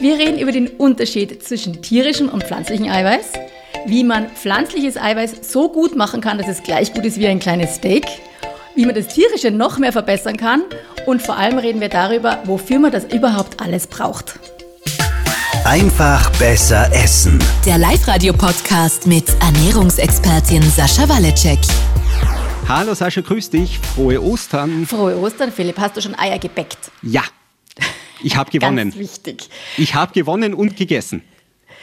Wir reden über den Unterschied zwischen tierischem und pflanzlichem Eiweiß, wie man pflanzliches Eiweiß so gut machen kann, dass es gleich gut ist wie ein kleines Steak, wie man das tierische noch mehr verbessern kann und vor allem reden wir darüber, wofür man das überhaupt alles braucht. Einfach besser essen. Der Live-Radio-Podcast mit Ernährungsexpertin Sascha Waleczek. Hallo Sascha, grüß dich. Frohe Ostern. Frohe Ostern, Philipp. Hast du schon Eier gebäckt? Ja, ich habe gewonnen. Ganz wichtig. Ich habe gewonnen und gegessen.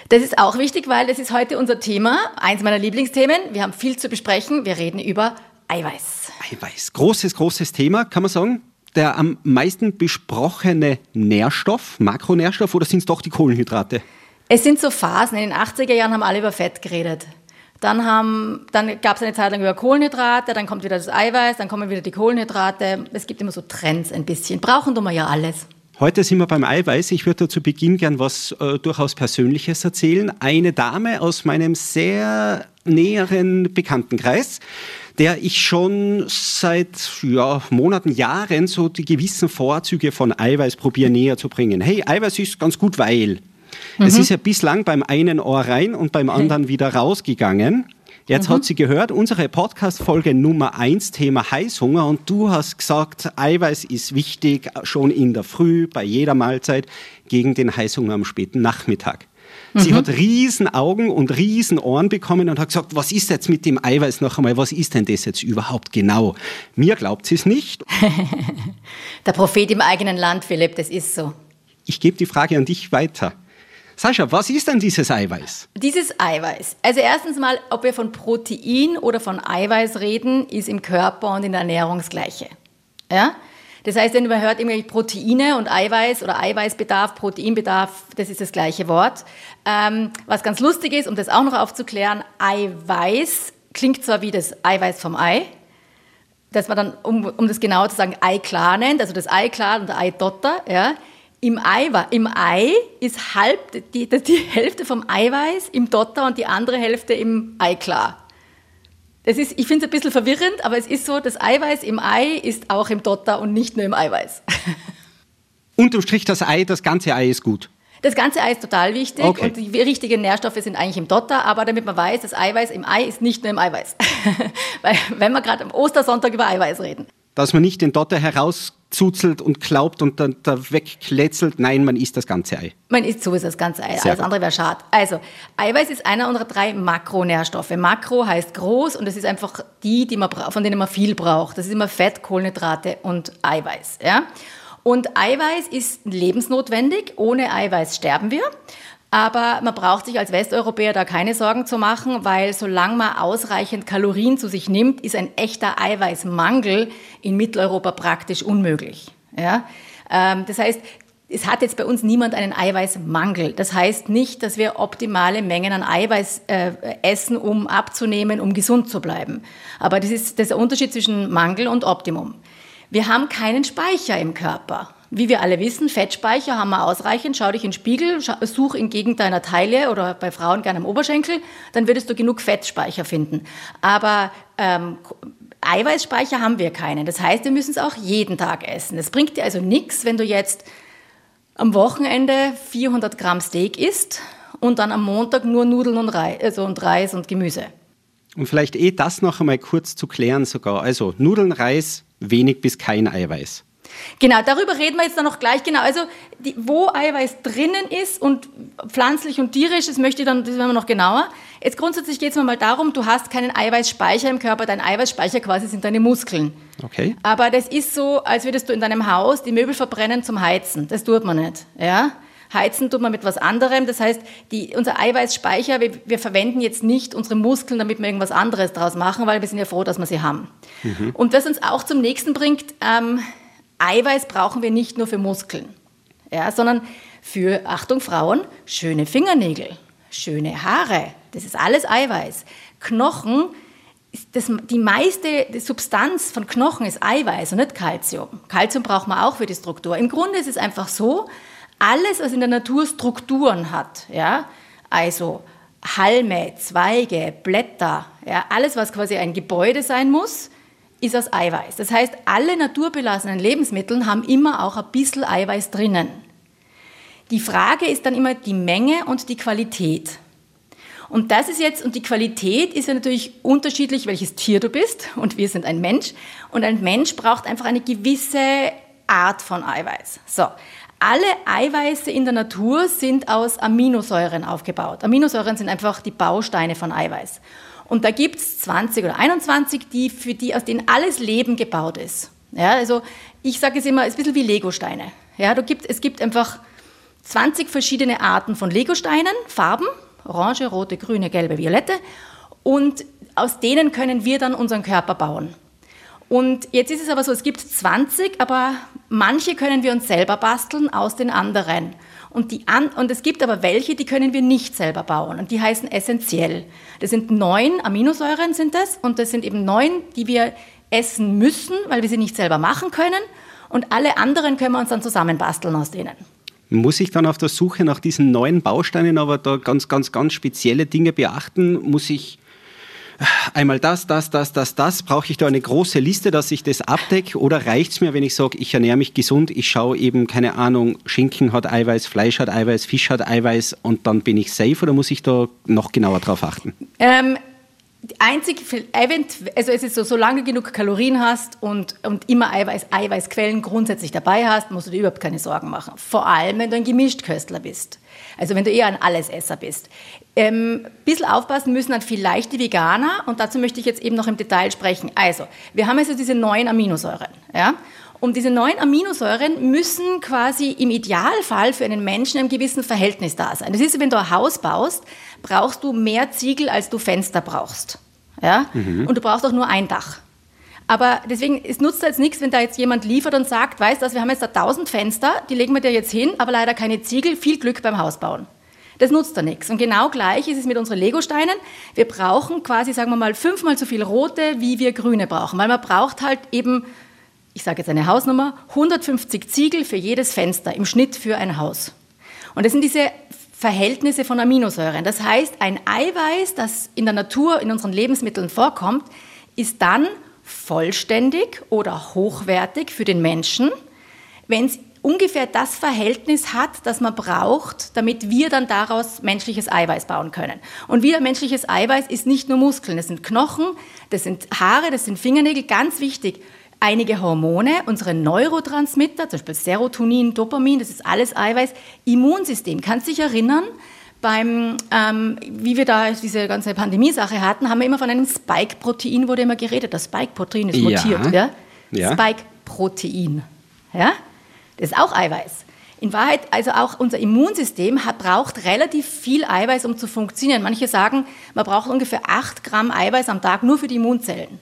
Das ist auch wichtig, weil das ist heute unser Thema, eins meiner Lieblingsthemen. Wir haben viel zu besprechen. Wir reden über Eiweiß. Eiweiß. Großes, großes Thema, kann man sagen. Der am meisten besprochene Nährstoff, Makronährstoff, oder sind es doch die Kohlenhydrate? Es sind so Phasen. In den 80er Jahren haben alle über Fett geredet. Dann, dann gab es eine Zeit lang über Kohlenhydrate, dann kommt wieder das Eiweiß, dann kommen wieder die Kohlenhydrate. Es gibt immer so Trends ein bisschen. Brauchen tun wir ja alles. Heute sind wir beim Eiweiß. Ich würde zu Beginn gern was äh, durchaus Persönliches erzählen. Eine Dame aus meinem sehr näheren Bekanntenkreis, der ich schon seit ja, Monaten, Jahren so die gewissen Vorzüge von Eiweiß probiere näher zu bringen. Hey, Eiweiß ist ganz gut, weil. Mhm. Es ist ja bislang beim einen Ohr rein und beim anderen wieder rausgegangen. Jetzt mhm. hat sie gehört, unsere Podcast-Folge Nummer 1, Thema Heißhunger. Und du hast gesagt, Eiweiß ist wichtig, schon in der Früh, bei jeder Mahlzeit, gegen den Heißhunger am späten Nachmittag. Mhm. Sie hat riesen Augen und riesen Ohren bekommen und hat gesagt, was ist jetzt mit dem Eiweiß noch einmal? Was ist denn das jetzt überhaupt genau? Mir glaubt sie es nicht. der Prophet im eigenen Land, Philipp, das ist so. Ich gebe die Frage an dich weiter. Sascha, was ist denn dieses Eiweiß? Dieses Eiweiß. Also erstens mal, ob wir von Protein oder von Eiweiß reden, ist im Körper und in der Ernährung das Gleiche. Ja? Das heißt, wenn man hört irgendwelche Proteine und Eiweiß oder Eiweißbedarf, Proteinbedarf, das ist das gleiche Wort. Ähm, was ganz lustig ist, um das auch noch aufzuklären, Eiweiß klingt zwar wie das Eiweiß vom Ei, dass man dann, um, um das genauer zu sagen, Eiklar nennt, also das Eiklar und der Eidotter, ja, im Ei, Im Ei ist halb die, die Hälfte vom Eiweiß im Dotter und die andere Hälfte im Eiklar. Das ist, ich finde es ein bisschen verwirrend, aber es ist so, das Eiweiß im Ei ist auch im Dotter und nicht nur im Eiweiß. Unterm Strich das Ei, das ganze Ei ist gut. Das ganze Ei ist total wichtig okay. und die richtigen Nährstoffe sind eigentlich im Dotter, aber damit man weiß, das Eiweiß im Ei ist nicht nur im Eiweiß. Weil, wenn wir gerade am Ostersonntag über Eiweiß reden. Dass man nicht den Dotter heraus zuzelt und glaubt und dann da wegkletzelt. Nein, man isst das ganze Ei. Man isst sowieso das ganze Ei. Sehr Alles andere wäre schade. Also, Eiweiß ist einer unserer drei Makronährstoffe. Makro heißt groß und das ist einfach die, die man, von denen man viel braucht. Das ist immer Fett, Kohlenhydrate und Eiweiß. Ja? Und Eiweiß ist lebensnotwendig. Ohne Eiweiß sterben wir. Aber man braucht sich als Westeuropäer da keine Sorgen zu machen, weil solange man ausreichend Kalorien zu sich nimmt, ist ein echter Eiweißmangel in Mitteleuropa praktisch unmöglich. Ja? Ähm, das heißt, es hat jetzt bei uns niemand einen Eiweißmangel. Das heißt nicht, dass wir optimale Mengen an Eiweiß äh, essen, um abzunehmen, um gesund zu bleiben. Aber das ist, das ist der Unterschied zwischen Mangel und Optimum. Wir haben keinen Speicher im Körper. Wie wir alle wissen, Fettspeicher haben wir ausreichend. Schau dich in den Spiegel, such in Gegend deiner Taille oder bei Frauen gerne am Oberschenkel, dann würdest du genug Fettspeicher finden. Aber ähm, Eiweißspeicher haben wir keinen. Das heißt, wir müssen es auch jeden Tag essen. Es bringt dir also nichts, wenn du jetzt am Wochenende 400 Gramm Steak isst und dann am Montag nur Nudeln und Reis, also und, Reis und Gemüse. Und vielleicht eh das noch einmal kurz zu klären sogar. Also Nudeln, Reis, wenig bis kein Eiweiß. Genau, darüber reden wir jetzt dann noch gleich. Genau, also die, wo Eiweiß drinnen ist und pflanzlich und tierisch, das möchte ich dann, das werden wir noch genauer. Jetzt grundsätzlich geht es mir mal darum, du hast keinen Eiweißspeicher im Körper, dein Eiweißspeicher quasi sind deine Muskeln. Okay. Aber das ist so, als würdest du in deinem Haus die Möbel verbrennen zum Heizen. Das tut man nicht, ja. Heizen tut man mit was anderem. Das heißt, die, unser Eiweißspeicher, wir, wir, verwenden jetzt nicht unsere Muskeln, damit wir irgendwas anderes draus machen, weil wir sind ja froh, dass wir sie haben. Mhm. Und was uns auch zum nächsten bringt, ähm, Eiweiß brauchen wir nicht nur für Muskeln, ja, sondern für, Achtung Frauen, schöne Fingernägel, schöne Haare. Das ist alles Eiweiß. Knochen, das, die meiste Substanz von Knochen ist Eiweiß und nicht Kalzium. Kalzium braucht man auch für die Struktur. Im Grunde ist es einfach so, alles, was in der Natur Strukturen hat, ja, also Halme, Zweige, Blätter, ja, alles, was quasi ein Gebäude sein muss, ist aus Eiweiß. Das heißt, alle naturbelassenen Lebensmittel haben immer auch ein bisschen Eiweiß drinnen. Die Frage ist dann immer die Menge und die Qualität. Und das ist jetzt, und die Qualität ist ja natürlich unterschiedlich, welches Tier du bist. Und wir sind ein Mensch. Und ein Mensch braucht einfach eine gewisse Art von Eiweiß. So. Alle Eiweiße in der Natur sind aus Aminosäuren aufgebaut. Aminosäuren sind einfach die Bausteine von Eiweiß. Und da gibt es 20 oder 21, die, für die, aus denen alles Leben gebaut ist. Ja, also ich sage es immer, es ist ein bisschen wie Legosteine. Ja, du gibt, es gibt einfach 20 verschiedene Arten von Legosteinen, Farben, orange, rote, grüne, gelbe, violette. Und aus denen können wir dann unseren Körper bauen. Und jetzt ist es aber so, es gibt 20, aber manche können wir uns selber basteln aus den anderen. Und, die an, und es gibt aber welche, die können wir nicht selber bauen und die heißen essentiell. Das sind neun Aminosäuren sind das und das sind eben neun, die wir essen müssen, weil wir sie nicht selber machen können und alle anderen können wir uns dann zusammenbasteln aus denen. Muss ich dann auf der Suche nach diesen neuen Bausteinen aber da ganz, ganz, ganz spezielle Dinge beachten? Muss ich einmal das, das, das, das, das. Brauche ich da eine große Liste, dass ich das abdecke? Oder reicht es mir, wenn ich sage, ich ernähre mich gesund, ich schaue eben, keine Ahnung, Schinken hat Eiweiß, Fleisch hat Eiweiß, Fisch hat Eiweiß und dann bin ich safe oder muss ich da noch genauer drauf achten? Ähm, einzig, also es ist so, solange du genug Kalorien hast und, und immer Eiweiß, Eiweißquellen grundsätzlich dabei hast, musst du dir überhaupt keine Sorgen machen. Vor allem, wenn du ein Gemischtköstler bist. Also wenn du eher ein Allesesser bist. Ähm, bisschen aufpassen müssen dann vielleicht die Veganer und dazu möchte ich jetzt eben noch im Detail sprechen. Also, wir haben also diese neuen Aminosäuren. Ja? Und diese neuen Aminosäuren müssen quasi im Idealfall für einen Menschen im gewissen Verhältnis da sein. Das ist, wenn du ein Haus baust, brauchst du mehr Ziegel, als du Fenster brauchst. Ja? Mhm. Und du brauchst auch nur ein Dach. Aber deswegen, es nutzt jetzt nichts, wenn da jetzt jemand liefert und sagt, weißt du, wir haben jetzt da 1000 Fenster, die legen wir dir jetzt hin, aber leider keine Ziegel, viel Glück beim Hausbauen. Das nutzt da nichts. Und genau gleich ist es mit unseren Legosteinen. Wir brauchen quasi, sagen wir mal, fünfmal so viel rote, wie wir grüne brauchen. Weil man braucht halt eben, ich sage jetzt eine Hausnummer, 150 Ziegel für jedes Fenster im Schnitt für ein Haus. Und das sind diese Verhältnisse von Aminosäuren. Das heißt, ein Eiweiß, das in der Natur, in unseren Lebensmitteln vorkommt, ist dann vollständig oder hochwertig für den Menschen, wenn es ungefähr das Verhältnis hat, das man braucht, damit wir dann daraus menschliches Eiweiß bauen können. Und wieder menschliches Eiweiß ist nicht nur Muskeln, das sind Knochen, das sind Haare, das sind Fingernägel, ganz wichtig. Einige Hormone, unsere Neurotransmitter, zum Beispiel Serotonin, Dopamin, das ist alles Eiweiß. Immunsystem, kannst du dich erinnern? Beim, ähm, wie wir da diese ganze Pandemie-Sache hatten, haben wir immer von einem Spike-Protein, wurde immer geredet. Das Spike-Protein ist mutiert. Ja. ja? Spike-Protein. Ja? Das ist auch Eiweiß. In Wahrheit, also auch unser Immunsystem hat, braucht relativ viel Eiweiß, um zu funktionieren. Manche sagen, man braucht ungefähr 8 Gramm Eiweiß am Tag nur für die Immunzellen.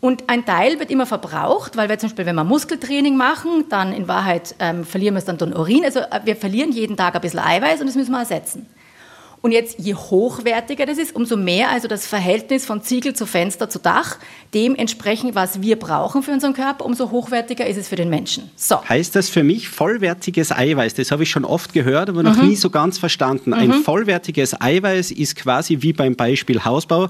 Und ein Teil wird immer verbraucht, weil wir zum Beispiel, wenn wir Muskeltraining machen, dann in Wahrheit ähm, verlieren wir es dann durch Urin. Also äh, wir verlieren jeden Tag ein bisschen Eiweiß und das müssen wir ersetzen. Und jetzt, je hochwertiger das ist, umso mehr also das Verhältnis von Ziegel zu Fenster zu Dach, dementsprechend, was wir brauchen für unseren Körper, umso hochwertiger ist es für den Menschen. So. Heißt das für mich vollwertiges Eiweiß? Das habe ich schon oft gehört, aber noch mhm. nie so ganz verstanden. Mhm. Ein vollwertiges Eiweiß ist quasi wie beim Beispiel Hausbau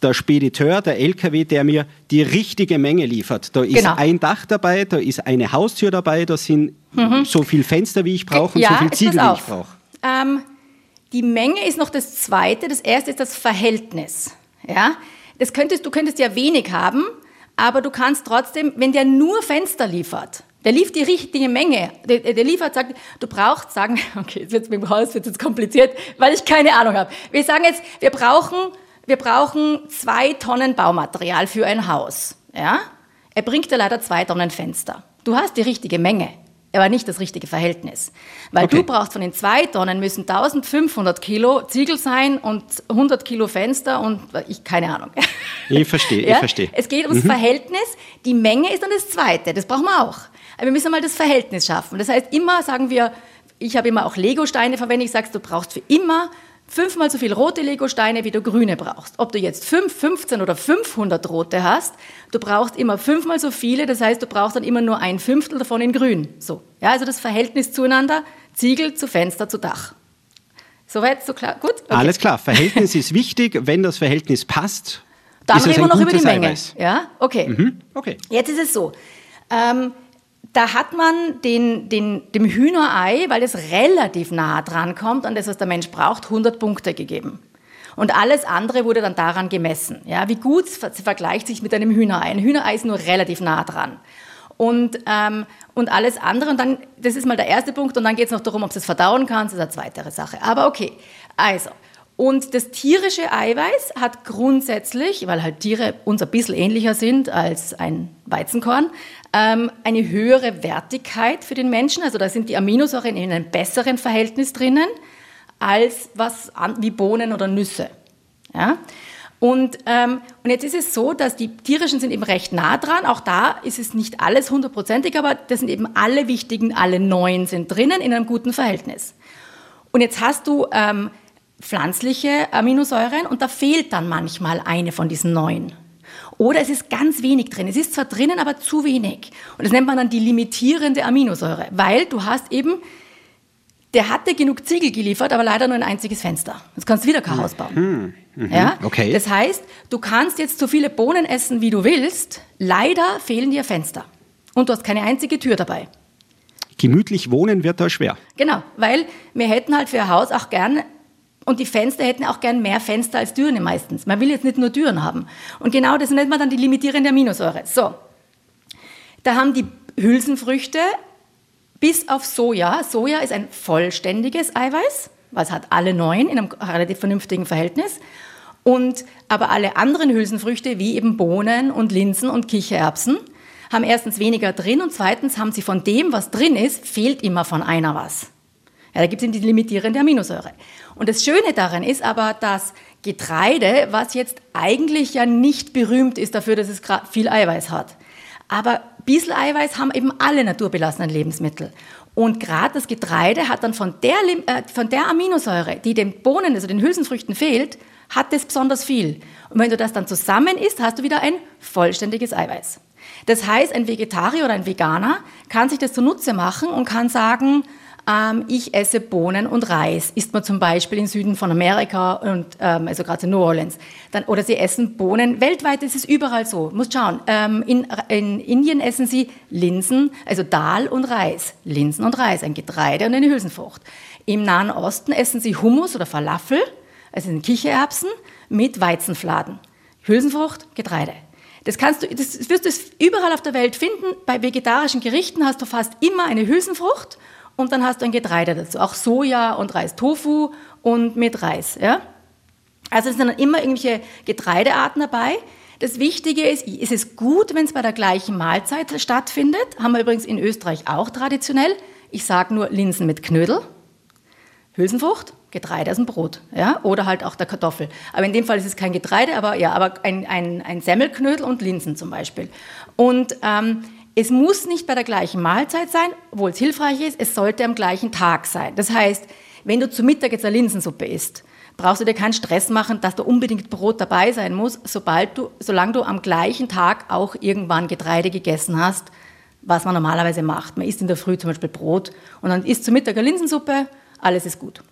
der Spediteur, der LKW, der mir die richtige Menge liefert. Da ist genau. ein Dach dabei, da ist eine Haustür dabei, da sind mhm. so viele Fenster, wie ich brauche und ja, so viel Ziegel, wie ich brauche. Ähm, die Menge ist noch das Zweite. Das Erste ist das Verhältnis. Ja? Das könntest, du könntest ja wenig haben, aber du kannst trotzdem, wenn der nur Fenster liefert, der liefert die richtige Menge. Der, der liefert, sagt, du brauchst, sagen wir, okay, jetzt wird es mit dem Haus wird jetzt kompliziert, weil ich keine Ahnung habe. Wir sagen jetzt, wir brauchen, wir brauchen zwei Tonnen Baumaterial für ein Haus. Ja? Er bringt dir leider zwei Tonnen Fenster. Du hast die richtige Menge aber nicht das richtige Verhältnis. Weil okay. du brauchst von den zwei Tonnen müssen 1500 Kilo Ziegel sein und 100 Kilo Fenster und ich keine Ahnung. Ich verstehe, ja? ich verstehe. Es geht ums mhm. Verhältnis. Die Menge ist dann das Zweite. Das brauchen wir auch. Aber wir müssen mal das Verhältnis schaffen. Das heißt, immer sagen wir, ich habe immer auch Lego-Steine verwendet. Ich sage, du brauchst für immer fünfmal so viel rote Legosteine, wie du grüne brauchst. Ob du jetzt fünf, 15 oder 500 rote hast, du brauchst immer fünfmal so viele. Das heißt, du brauchst dann immer nur ein Fünftel davon in grün. So. Ja, also das Verhältnis zueinander, Ziegel zu Fenster zu Dach. Soweit, so klar? Gut? Okay. Alles klar. Verhältnis ist wichtig. Wenn das Verhältnis passt, dann reden wir noch über die Menge. Ja, okay. Mhm. okay. Jetzt ist es so. Ähm, da hat man den, den, dem Hühnerei, weil es relativ nah dran kommt an das, was der Mensch braucht, 100 Punkte gegeben. Und alles andere wurde dann daran gemessen. Ja, wie gut vergleicht sich mit einem Hühnerei. Ein Hühnerei ist nur relativ nah dran. Und, ähm, und alles andere, und dann, das ist mal der erste Punkt, und dann geht es noch darum, ob es verdauen kannst, das ist eine zweite Sache. Aber okay, also, und das tierische Eiweiß hat grundsätzlich, weil halt Tiere uns ein bisschen ähnlicher sind als ein Weizenkorn, ähm, eine höhere Wertigkeit für den Menschen. Also da sind die Aminosäuren in einem besseren Verhältnis drinnen als was wie Bohnen oder Nüsse. Ja? Und, ähm, und jetzt ist es so, dass die tierischen sind eben recht nah dran. Auch da ist es nicht alles hundertprozentig, aber das sind eben alle wichtigen, alle neun sind drinnen in einem guten Verhältnis. Und jetzt hast du ähm, pflanzliche Aminosäuren und da fehlt dann manchmal eine von diesen neun. Oder es ist ganz wenig drin. Es ist zwar drinnen, aber zu wenig. Und das nennt man dann die limitierende Aminosäure, weil du hast eben, der hatte genug Ziegel geliefert, aber leider nur ein einziges Fenster. Jetzt kannst du wieder kein Haus bauen. Mhm. Mhm. Ja? Okay. Das heißt, du kannst jetzt so viele Bohnen essen, wie du willst. Leider fehlen dir Fenster. Und du hast keine einzige Tür dabei. Gemütlich wohnen wird da schwer. Genau, weil wir hätten halt für ein Haus auch gern und die Fenster hätten auch gern mehr Fenster als Türen meistens. Man will jetzt nicht nur Türen haben. Und genau das nennt man dann die limitierende Aminosäure. So, da haben die Hülsenfrüchte bis auf Soja. Soja ist ein vollständiges Eiweiß, es hat alle neun in einem relativ vernünftigen Verhältnis. Und aber alle anderen Hülsenfrüchte, wie eben Bohnen und Linsen und Kichererbsen, haben erstens weniger drin und zweitens haben sie von dem, was drin ist, fehlt immer von einer was. Ja, da gibt es eben die limitierende Aminosäure. Und das Schöne daran ist aber, dass Getreide, was jetzt eigentlich ja nicht berühmt ist dafür, dass es viel Eiweiß hat, aber bisschen Eiweiß haben eben alle naturbelassenen Lebensmittel. Und gerade das Getreide hat dann von der, äh, von der Aminosäure, die den Bohnen, also den Hülsenfrüchten fehlt, hat es besonders viel. Und wenn du das dann zusammen isst, hast du wieder ein vollständiges Eiweiß. Das heißt, ein Vegetarier oder ein Veganer kann sich das zunutze machen und kann sagen, ähm, ich esse Bohnen und Reis, isst man zum Beispiel im Süden von Amerika und ähm, also gerade in New Orleans. Dann, oder sie essen Bohnen. Weltweit ist es überall so. Muss schauen. Ähm, in, in Indien essen sie Linsen, also Dal und Reis. Linsen und Reis, ein Getreide und eine Hülsenfrucht. Im Nahen Osten essen sie Hummus oder Falafel, also Kichererbsen mit Weizenfladen. Hülsenfrucht, Getreide. Das kannst du, das wirst du überall auf der Welt finden. Bei vegetarischen Gerichten hast du fast immer eine Hülsenfrucht und dann hast du ein Getreide dazu. Auch Soja und Reis, Tofu und mit Reis. Ja? Also es sind dann immer irgendwelche Getreidearten dabei. Das Wichtige ist, ist es gut, wenn es bei der gleichen Mahlzeit stattfindet. Haben wir übrigens in Österreich auch traditionell. Ich sage nur Linsen mit Knödel, Hülsenfrucht, Getreide aus dem Brot, ja, oder halt auch der Kartoffel. Aber in dem Fall ist es kein Getreide, aber ja, aber ein, ein, ein Semmelknödel und Linsen zum Beispiel. Und ähm, es muss nicht bei der gleichen Mahlzeit sein, obwohl es hilfreich ist, es sollte am gleichen Tag sein. Das heißt, wenn du zu Mittag jetzt eine Linsensuppe isst, brauchst du dir keinen Stress machen, dass da unbedingt Brot dabei sein muss, sobald du, solange du am gleichen Tag auch irgendwann Getreide gegessen hast, was man normalerweise macht. Man isst in der Früh zum Beispiel Brot und dann isst zu Mittag eine Linsensuppe, alles ist gut.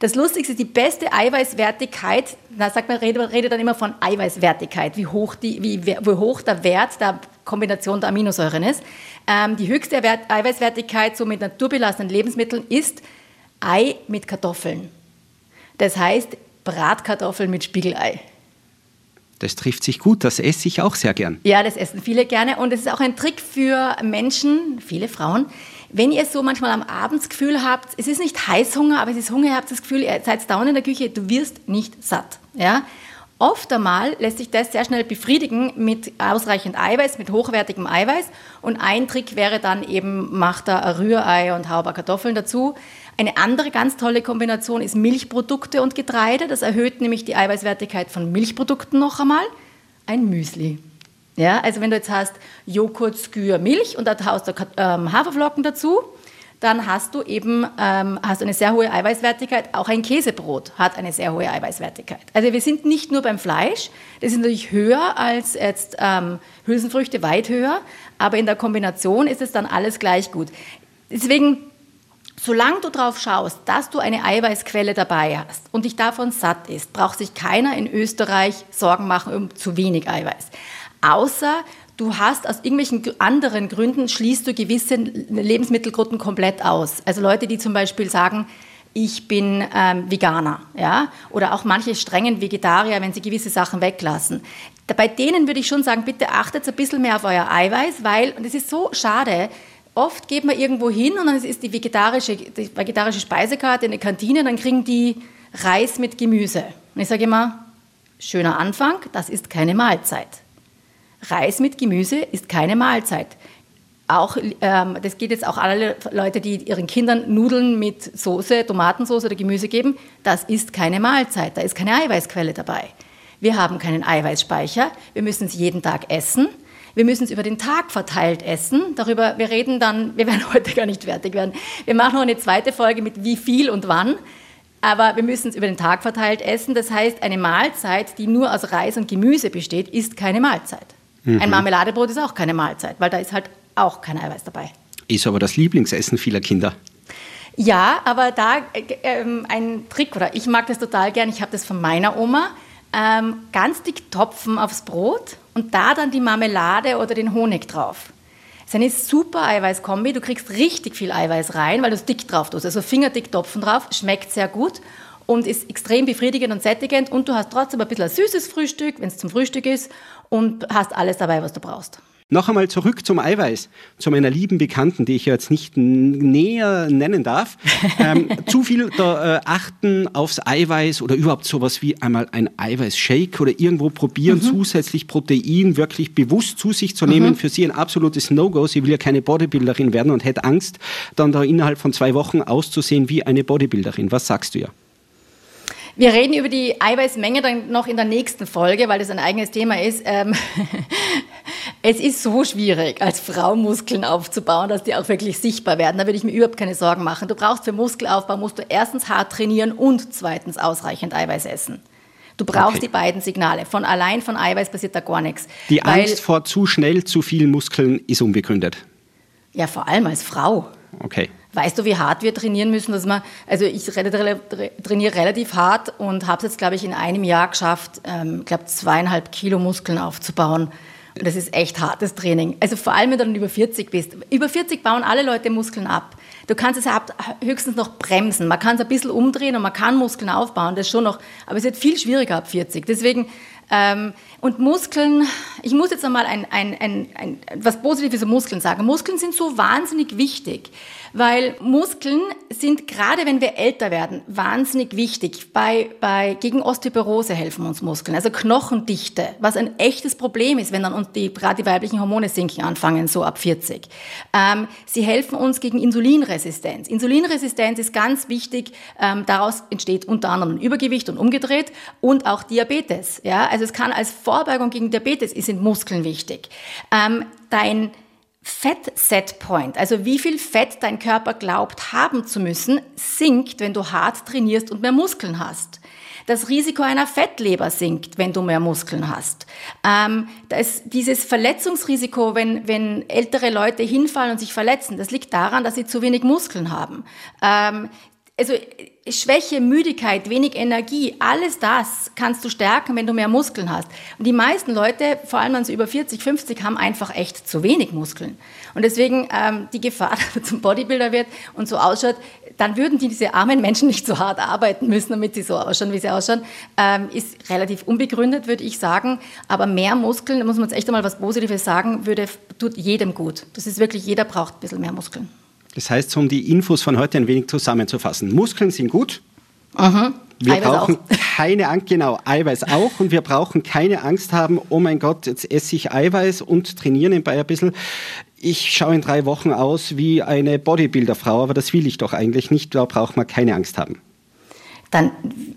Das Lustigste ist die beste Eiweißwertigkeit. Da sagt man, redet, redet dann immer von Eiweißwertigkeit, wie hoch, die, wie, wie hoch der Wert der Kombination der Aminosäuren ist. Ähm, die höchste Wert, Eiweißwertigkeit so mit naturbelassenen Lebensmitteln ist Ei mit Kartoffeln. Das heißt Bratkartoffeln mit Spiegelei. Das trifft sich gut, das esse ich auch sehr gern. Ja, das essen viele gerne und es ist auch ein Trick für Menschen, viele Frauen, wenn ihr so manchmal am Abendsgefühl habt, es ist nicht Heißhunger, aber es ist Hunger, ihr habt das Gefühl, ihr seid down in der Küche, du wirst nicht satt. Ja? Oft einmal lässt sich das sehr schnell befriedigen mit ausreichend Eiweiß, mit hochwertigem Eiweiß. Und ein Trick wäre dann eben, macht da ein Rührei und hau Kartoffeln dazu. Eine andere ganz tolle Kombination ist Milchprodukte und Getreide. Das erhöht nämlich die Eiweißwertigkeit von Milchprodukten noch einmal. Ein Müsli. Ja, also wenn du jetzt hast Joghurt, Skür, Milch und da haust du ähm, Haferflocken dazu, dann hast du eben ähm, hast eine sehr hohe Eiweißwertigkeit. Auch ein Käsebrot hat eine sehr hohe Eiweißwertigkeit. Also wir sind nicht nur beim Fleisch, das ist natürlich höher als jetzt ähm, Hülsenfrüchte, weit höher, aber in der Kombination ist es dann alles gleich gut. Deswegen, solange du darauf schaust, dass du eine Eiweißquelle dabei hast und dich davon satt ist, braucht sich keiner in Österreich Sorgen machen um zu wenig Eiweiß. Außer du hast aus irgendwelchen anderen Gründen, schließt du gewisse Lebensmittelgruppen komplett aus. Also Leute, die zum Beispiel sagen, ich bin ähm, Veganer, ja, oder auch manche strengen Vegetarier, wenn sie gewisse Sachen weglassen. Bei denen würde ich schon sagen, bitte achtet ein bisschen mehr auf euer Eiweiß, weil, und es ist so schade, oft geht man irgendwo hin und dann ist die vegetarische, die vegetarische Speisekarte in der Kantine, dann kriegen die Reis mit Gemüse. Und ich sage immer, schöner Anfang, das ist keine Mahlzeit. Reis mit Gemüse ist keine Mahlzeit. Auch, ähm, das geht jetzt auch alle Leute, die ihren Kindern Nudeln mit Soße, Tomatensauce oder Gemüse geben. Das ist keine Mahlzeit, da ist keine Eiweißquelle dabei. Wir haben keinen Eiweißspeicher, wir müssen es jeden Tag essen. Wir müssen es über den Tag verteilt essen. Darüber, wir reden dann, wir werden heute gar nicht fertig werden. Wir machen noch eine zweite Folge mit wie viel und wann. Aber wir müssen es über den Tag verteilt essen. Das heißt, eine Mahlzeit, die nur aus Reis und Gemüse besteht, ist keine Mahlzeit. Mhm. Ein Marmeladebrot ist auch keine Mahlzeit, weil da ist halt auch kein Eiweiß dabei. Ist aber das Lieblingsessen vieler Kinder. Ja, aber da äh, ähm, ein Trick, oder ich mag das total gern, ich habe das von meiner Oma, ähm, ganz dick Topfen aufs Brot und da dann die Marmelade oder den Honig drauf. Das ist eine super Eiweißkombi, du kriegst richtig viel Eiweiß rein, weil du es dick drauf tust, also fingerdick Topfen drauf, schmeckt sehr gut und ist extrem befriedigend und sättigend und du hast trotzdem ein bisschen ein süßes Frühstück, wenn es zum Frühstück ist und hast alles dabei, was du brauchst. Noch einmal zurück zum Eiweiß, zu meiner lieben Bekannten, die ich jetzt nicht näher nennen darf. Ähm, zu viel da, äh, achten aufs Eiweiß oder überhaupt sowas wie einmal ein Eiweißshake oder irgendwo probieren, mhm. zusätzlich Protein wirklich bewusst zu sich zu nehmen. Mhm. Für sie ein absolutes No-Go. Sie will ja keine Bodybuilderin werden und hätte Angst, dann da innerhalb von zwei Wochen auszusehen wie eine Bodybuilderin. Was sagst du ja? Wir reden über die Eiweißmenge dann noch in der nächsten Folge, weil das ein eigenes Thema ist. Ähm, es ist so schwierig, als Frau Muskeln aufzubauen, dass die auch wirklich sichtbar werden. Da würde ich mir überhaupt keine Sorgen machen. Du brauchst für Muskelaufbau, musst du erstens hart trainieren und zweitens ausreichend Eiweiß essen. Du brauchst okay. die beiden Signale. Von allein von Eiweiß passiert da gar nichts. Die Angst vor zu schnell zu vielen Muskeln ist unbegründet. Ja, vor allem als Frau. Okay. Weißt du, wie hart wir trainieren müssen, dass man, also ich trainiere relativ hart und habe es jetzt, glaube ich, in einem Jahr geschafft, ähm, glaube zweieinhalb Kilo Muskeln aufzubauen. Und das ist echt hartes Training. Also vor allem, wenn du dann über 40 bist. Über 40 bauen alle Leute Muskeln ab. Du kannst es höchstens noch bremsen. Man kann es ein bisschen umdrehen und man kann Muskeln aufbauen, das schon noch. Aber es wird viel schwieriger ab 40. Deswegen ähm, und Muskeln, ich muss jetzt einmal ein, ein, ein, ein, was Positives über Muskeln sagen. Muskeln sind so wahnsinnig wichtig, weil Muskeln sind, gerade wenn wir älter werden, wahnsinnig wichtig. Bei, bei, gegen Osteoporose helfen uns Muskeln, also Knochendichte, was ein echtes Problem ist, wenn dann uns die, gerade die weiblichen Hormone sinken anfangen, so ab 40. Ähm, sie helfen uns gegen Insulinresistenz. Insulinresistenz ist ganz wichtig, ähm, daraus entsteht unter anderem Übergewicht und umgedreht und auch Diabetes. Ja? Also es kann als Vorbeugung gegen Diabetes sind Muskeln wichtig. Ähm, dein Fett Set Point, also wie viel Fett dein Körper glaubt haben zu müssen, sinkt, wenn du hart trainierst und mehr Muskeln hast. Das Risiko einer Fettleber sinkt, wenn du mehr Muskeln hast. Ähm, das, dieses Verletzungsrisiko, wenn, wenn ältere Leute hinfallen und sich verletzen, das liegt daran, dass sie zu wenig Muskeln haben. Ähm, also Schwäche, Müdigkeit, wenig Energie, alles das kannst du stärken, wenn du mehr Muskeln hast. Und die meisten Leute, vor allem so über 40, 50, haben einfach echt zu wenig Muskeln. Und deswegen ähm, die Gefahr, dass man zum Bodybuilder wird und so ausschaut, dann würden die, diese armen Menschen nicht so hart arbeiten müssen, damit sie so ausschauen, wie sie ausschauen, ähm, ist relativ unbegründet, würde ich sagen. Aber mehr Muskeln, da muss man jetzt echt einmal was Positives sagen, würde, tut jedem gut. Das ist wirklich, jeder braucht ein bisschen mehr Muskeln. Das heißt, um die Infos von heute ein wenig zusammenzufassen. Muskeln sind gut. Mhm. Wir Eiweiß brauchen auch. keine Angst, genau, Eiweiß auch. Und wir brauchen keine Angst haben, oh mein Gott, jetzt esse ich Eiweiß und trainiere nebenbei ein bisschen. Ich schaue in drei Wochen aus wie eine Bodybuilder-Frau, aber das will ich doch eigentlich nicht. Da braucht man keine Angst haben. Dann,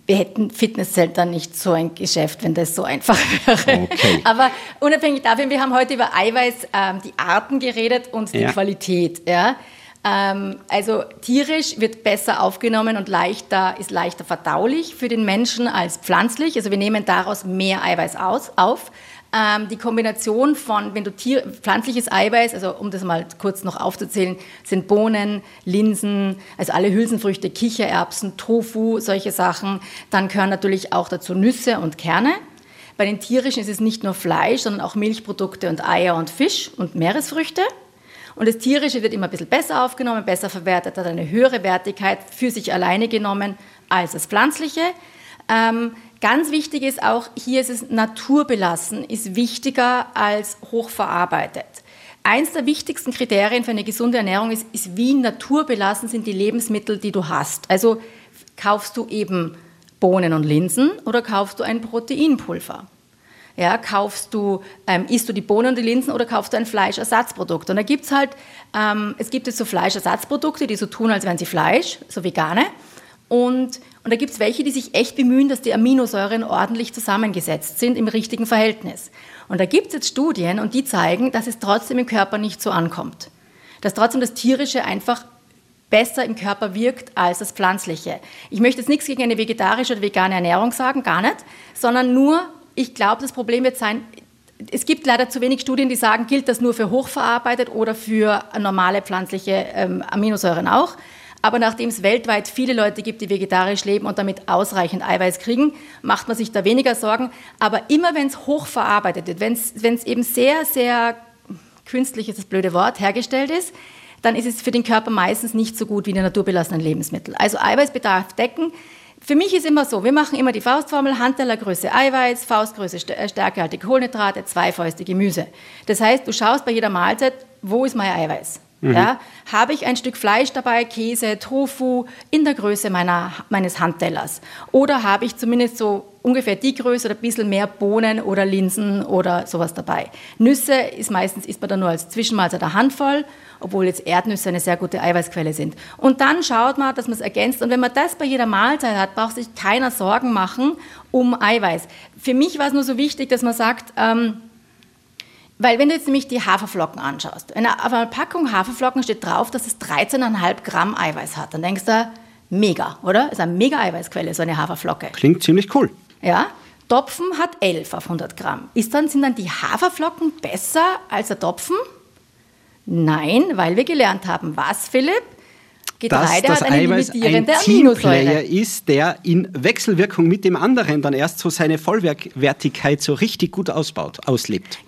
wir hätten Fitnesscenter nicht so ein Geschäft, wenn das so einfach wäre. Okay. Aber unabhängig davon, wir haben heute über Eiweiß, ähm, die Arten geredet und die ja. Qualität. Ja? Ähm, also tierisch wird besser aufgenommen und leichter, ist leichter verdaulich für den Menschen als pflanzlich. Also wir nehmen daraus mehr Eiweiß aus, auf. Ähm, die Kombination von, wenn du Tier, pflanzliches Eiweiß, also um das mal kurz noch aufzuzählen, sind Bohnen, Linsen, also alle Hülsenfrüchte, Kichererbsen, Tofu, solche Sachen. Dann gehören natürlich auch dazu Nüsse und Kerne. Bei den tierischen ist es nicht nur Fleisch, sondern auch Milchprodukte und Eier und Fisch und Meeresfrüchte. Und das Tierische wird immer ein bisschen besser aufgenommen, besser verwertet, hat eine höhere Wertigkeit für sich alleine genommen als das Pflanzliche. Ähm, ganz wichtig ist auch, hier ist es naturbelassen, ist wichtiger als hochverarbeitet. Eins der wichtigsten Kriterien für eine gesunde Ernährung ist, ist, wie naturbelassen sind die Lebensmittel, die du hast. Also kaufst du eben Bohnen und Linsen oder kaufst du ein Proteinpulver? Ja, kaufst du, ähm, isst du die Bohnen und die Linsen oder kaufst du ein Fleischersatzprodukt? Und da gibt es halt, ähm, es gibt jetzt so Fleischersatzprodukte, die so tun, als wären sie Fleisch, so vegane. Und, und da gibt es welche, die sich echt bemühen, dass die Aminosäuren ordentlich zusammengesetzt sind im richtigen Verhältnis. Und da gibt es jetzt Studien und die zeigen, dass es trotzdem im Körper nicht so ankommt. Dass trotzdem das Tierische einfach besser im Körper wirkt als das Pflanzliche. Ich möchte jetzt nichts gegen eine vegetarische oder vegane Ernährung sagen, gar nicht, sondern nur, ich glaube, das Problem wird sein, es gibt leider zu wenig Studien, die sagen, gilt das nur für hochverarbeitet oder für normale pflanzliche ähm, Aminosäuren auch. Aber nachdem es weltweit viele Leute gibt, die vegetarisch leben und damit ausreichend Eiweiß kriegen, macht man sich da weniger Sorgen. Aber immer wenn es hochverarbeitet wird, wenn es eben sehr, sehr künstlich ist das blöde Wort, hergestellt ist, dann ist es für den Körper meistens nicht so gut wie die naturbelassenen Lebensmittel. Also Eiweißbedarf decken. Für mich ist immer so, wir machen immer die Faustformel, Handtellergröße Eiweiß, Faustgröße äh, stärkehaltige Kohlenhydrate, zwei Fäuste Gemüse. Das heißt, du schaust bei jeder Mahlzeit, wo ist mein Eiweiß? Mhm. Ja, habe ich ein Stück Fleisch dabei, Käse, Tofu in der Größe meiner, meines Handtellers? Oder habe ich zumindest so ungefähr die Größe oder ein bisschen mehr Bohnen oder Linsen oder sowas dabei? Nüsse ist meistens isst man dann nur als Zwischenmahlzeit eine Handvoll, obwohl jetzt Erdnüsse eine sehr gute Eiweißquelle sind. Und dann schaut man, dass man es ergänzt. Und wenn man das bei jeder Mahlzeit hat, braucht sich keiner Sorgen machen um Eiweiß. Für mich war es nur so wichtig, dass man sagt, ähm, weil wenn du jetzt nämlich die Haferflocken anschaust, auf einer Packung Haferflocken steht drauf, dass es 13,5 Gramm Eiweiß hat. Dann denkst du, mega, oder? Ist eine mega Eiweißquelle, so eine Haferflocke. Klingt ziemlich cool. Ja. Topfen hat 11 auf 100 Gramm. Ist dann, sind dann die Haferflocken besser als der Topfen? Nein, weil wir gelernt haben, was, Philipp? Getreide dass das hat eine Eiweiß ein Teamplayer ist, der in Wechselwirkung mit dem anderen dann erst so seine Vollwertigkeit so richtig gut ausbaut, auslebt.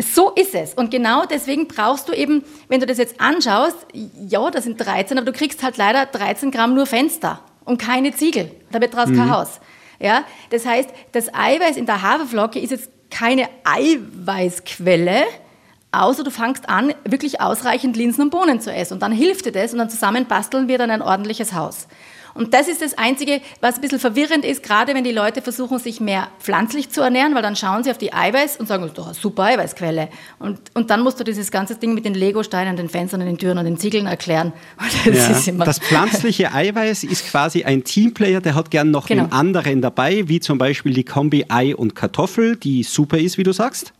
So ist es. Und genau deswegen brauchst du eben, wenn du das jetzt anschaust, ja, das sind 13, aber du kriegst halt leider 13 Gramm nur Fenster und keine Ziegel. Da wird draus mhm. kein Haus. Ja, das heißt, das Eiweiß in der Haferflocke ist jetzt keine Eiweißquelle, außer du fangst an, wirklich ausreichend Linsen und Bohnen zu essen. Und dann hilft dir das und dann zusammen basteln wir dann ein ordentliches Haus. Und das ist das Einzige, was ein bisschen verwirrend ist, gerade wenn die Leute versuchen, sich mehr pflanzlich zu ernähren, weil dann schauen sie auf die Eiweiß und sagen, das ist doch eine super Eiweißquelle. Und, und dann musst du dieses ganze Ding mit den Legosteinen, den Fenstern, den Türen und den Ziegeln erklären. Das, ja, das pflanzliche Eiweiß ist quasi ein Teamplayer, der hat gern noch genau. einen anderen dabei, wie zum Beispiel die Kombi Ei und Kartoffel, die super ist, wie du sagst.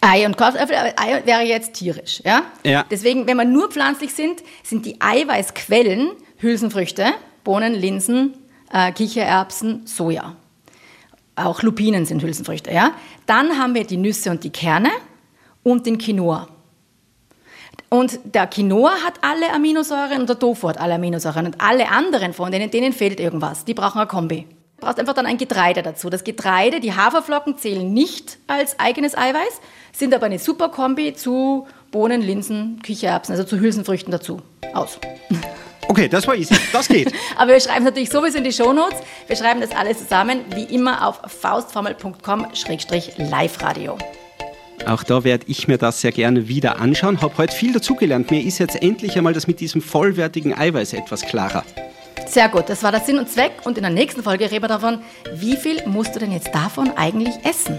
Ei und Kartoffel, Ei wäre jetzt tierisch. Ja? ja? Deswegen, wenn wir nur pflanzlich sind, sind die Eiweißquellen Hülsenfrüchte, Bohnen, Linsen, äh, Kichererbsen, Soja. Auch Lupinen sind Hülsenfrüchte. Ja? Dann haben wir die Nüsse und die Kerne und den Quinoa. Und der Quinoa hat alle Aminosäuren und der Tofu hat alle Aminosäuren. Und alle anderen von denen, denen fehlt irgendwas. Die brauchen eine Kombi. Du brauchst einfach dann ein Getreide dazu. Das Getreide, die Haferflocken zählen nicht als eigenes Eiweiß, sind aber eine super Kombi zu Bohnen, Linsen, Kichererbsen, also zu Hülsenfrüchten dazu. Aus. Okay, das war easy. Das geht. Aber wir schreiben natürlich sowieso in die Shownotes. Wir schreiben das alles zusammen, wie immer auf faustformel.com-live-radio. Auch da werde ich mir das sehr gerne wieder anschauen. Habe heute viel dazugelernt. Mir ist jetzt endlich einmal das mit diesem vollwertigen Eiweiß etwas klarer. Sehr gut, das war der Sinn und Zweck. Und in der nächsten Folge reden wir davon, wie viel musst du denn jetzt davon eigentlich essen?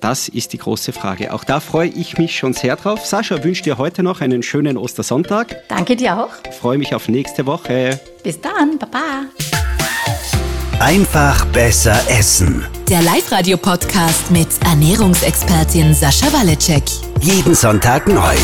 Das ist die große Frage. Auch da freue ich mich schon sehr drauf. Sascha wünscht dir heute noch einen schönen Ostersonntag. Danke dir auch. Freue mich auf nächste Woche. Bis dann, Baba. Einfach besser essen. Der Live-Radio-Podcast mit Ernährungsexpertin Sascha Waleczek. Jeden Sonntag neu.